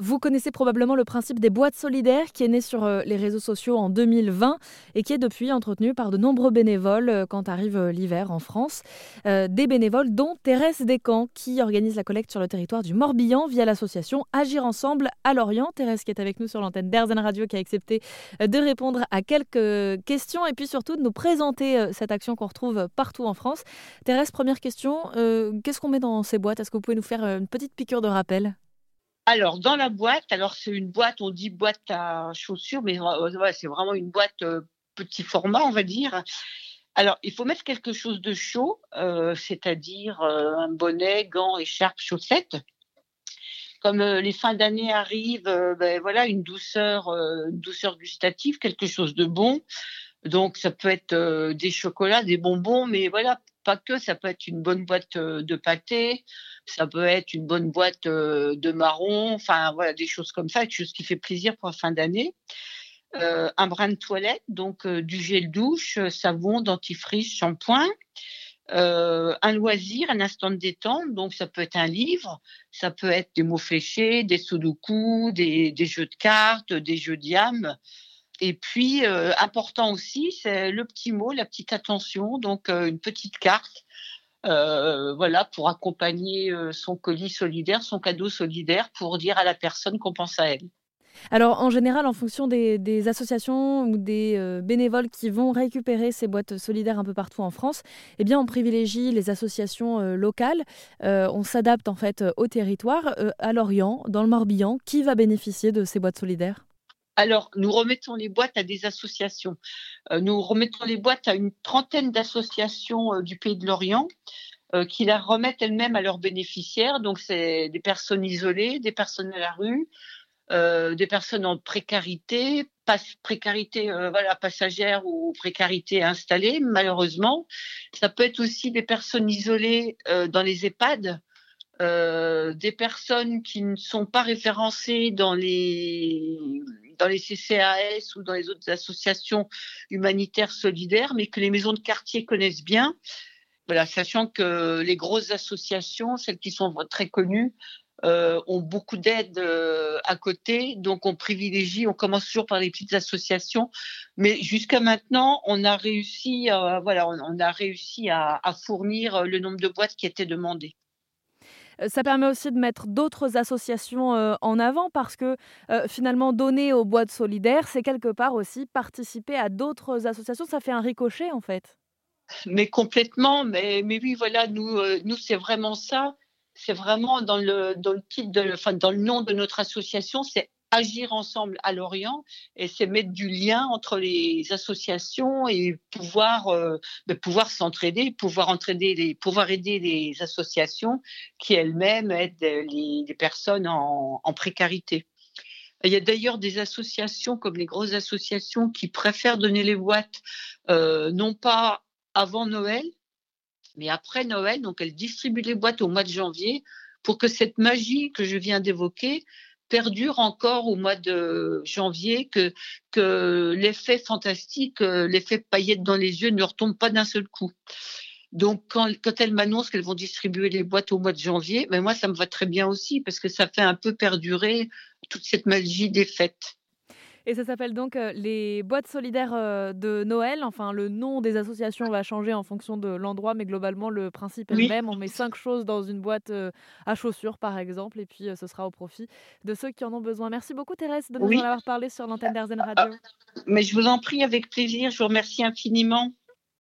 Vous connaissez probablement le principe des boîtes solidaires qui est né sur euh, les réseaux sociaux en 2020 et qui est depuis entretenu par de nombreux bénévoles euh, quand arrive euh, l'hiver en France. des bénévoles dont Thérèse Descamps qui organise la collecte sur le territoire du Morbihan via l'association Agir Ensemble à Lorient. Thérèse qui est avec nous sur l'antenne d'Airzen Radio qui a accepté de répondre à quelques questions et puis surtout de nous présenter cette action qu'on retrouve partout en France. Thérèse, première question, qu'est-ce qu'on met dans ces boîtes? Est-ce que vous pouvez nous faire une petite piqûre de rappel? Alors, dans la boîte, alors c'est une boîte, on dit boîte à chaussures, mais c'est vraiment une boîte euh, petit format, on va dire. Alors, il faut mettre quelque chose de chaud, euh, c'est-à-dire euh, un bonnet, gants, écharpe, chaussettes. Comme les fins d'année arrivent, ben, voilà, une douceur, une douceur gustative, quelque chose de bon. Donc, ça peut être des chocolats, des bonbons, mais voilà, pas que, ça peut être une bonne boîte euh, de pâté, ça peut être une bonne boîte euh, de marron, enfin voilà, des choses comme ça, quelque chose qui fait plaisir pour la fin d'année. Euh, un brin de toilette, donc du gel douche, savon, dentifrice, shampoing. un loisir, un instant de détente, donc ça peut être un livre, ça peut être des mots fléchés, des sudoku, des, des jeux de cartes, des jeux d'yam, et puis, euh, important aussi, c'est le petit mot, la petite attention, donc euh, une petite carte, euh, voilà, pour accompagner son colis solidaire, son cadeau solidaire, pour dire à la personne qu'on pense à elle. Alors, en général, en fonction des, associations ou des bénévoles qui vont récupérer ces boîtes solidaires un peu partout en France, eh bien, on privilégie les associations locales. on s'adapte en fait au territoire. à Lorient, dans le Morbihan, qui va bénéficier de ces boîtes solidaires? Alors, nous remettons les boîtes à des associations. Euh, nous remettons les boîtes à une trentaine d'associations euh, du pays de l'Orient euh, qui la remettent elles-mêmes à leurs bénéficiaires. Donc, c'est des personnes isolées, des personnes à la rue, des personnes en précarité, précarité voilà, passagère ou précarité installée, malheureusement. Ça peut être aussi des personnes isolées dans les EHPAD. des personnes qui ne sont pas référencées dans les dans les CCAS ou dans les autres associations humanitaires solidaires, mais que les maisons de quartier connaissent bien. Voilà, sachant que les grosses associations, celles qui sont très connues, euh, ont beaucoup d'aide euh, à côté, donc on privilégie, on commence toujours par les petites associations, mais jusqu'à maintenant, on a réussi, voilà, on, a réussi à, à, fournir le nombre de boîtes qui étaient demandées. Euh, ça permet aussi de mettre d'autres associations euh, en avant parce que euh, finalement, donner aux boîtes solidaires, c'est quelque part aussi participer à d'autres associations. Ça fait un ricochet en fait. Mais complètement, mais, mais oui, voilà, nous, nous c'est vraiment ça. C'est vraiment dans le, dans le titre, enfin, dans le nom de notre association, c'est agir ensemble à Lorient et c'est mettre du lien entre les associations et pouvoir euh, pouvoir s'entraider, pouvoir entraider pouvoir aider les associations qui elles-mêmes aident les, personnes en, précarité. Il y a d'ailleurs des associations comme les grosses associations qui préfèrent donner les boîtes euh, non pas avant Noël, mais après Noël. Donc elles distribuent les boîtes au mois de janvier pour que cette magie que je viens d'évoquer perdure encore au mois de janvier, que, que l'effet fantastique, euh, l'effet paillette dans les yeux ne retombe pas d'un seul coup. Donc, quand, elles m'annoncent qu'elles vont distribuer les boîtes au mois de janvier, mais ben moi, ça me va très bien aussi parce que ça fait un peu perdurer toute cette magie des fêtes. Et ça s'appelle donc euh, les boîtes solidaires euh, de Noël. Enfin, le nom des associations va changer en fonction de l'endroit, mais globalement, le principe est le même. On met cinq choses dans une boîte euh, à chaussures, par exemple, et puis ce sera au profit de ceux qui en ont besoin. Merci beaucoup, Thérèse, de nous en avoir parlé sur l'antenne d'Arzen Radio. Mais je vous en prie, avec plaisir. Je vous remercie infiniment.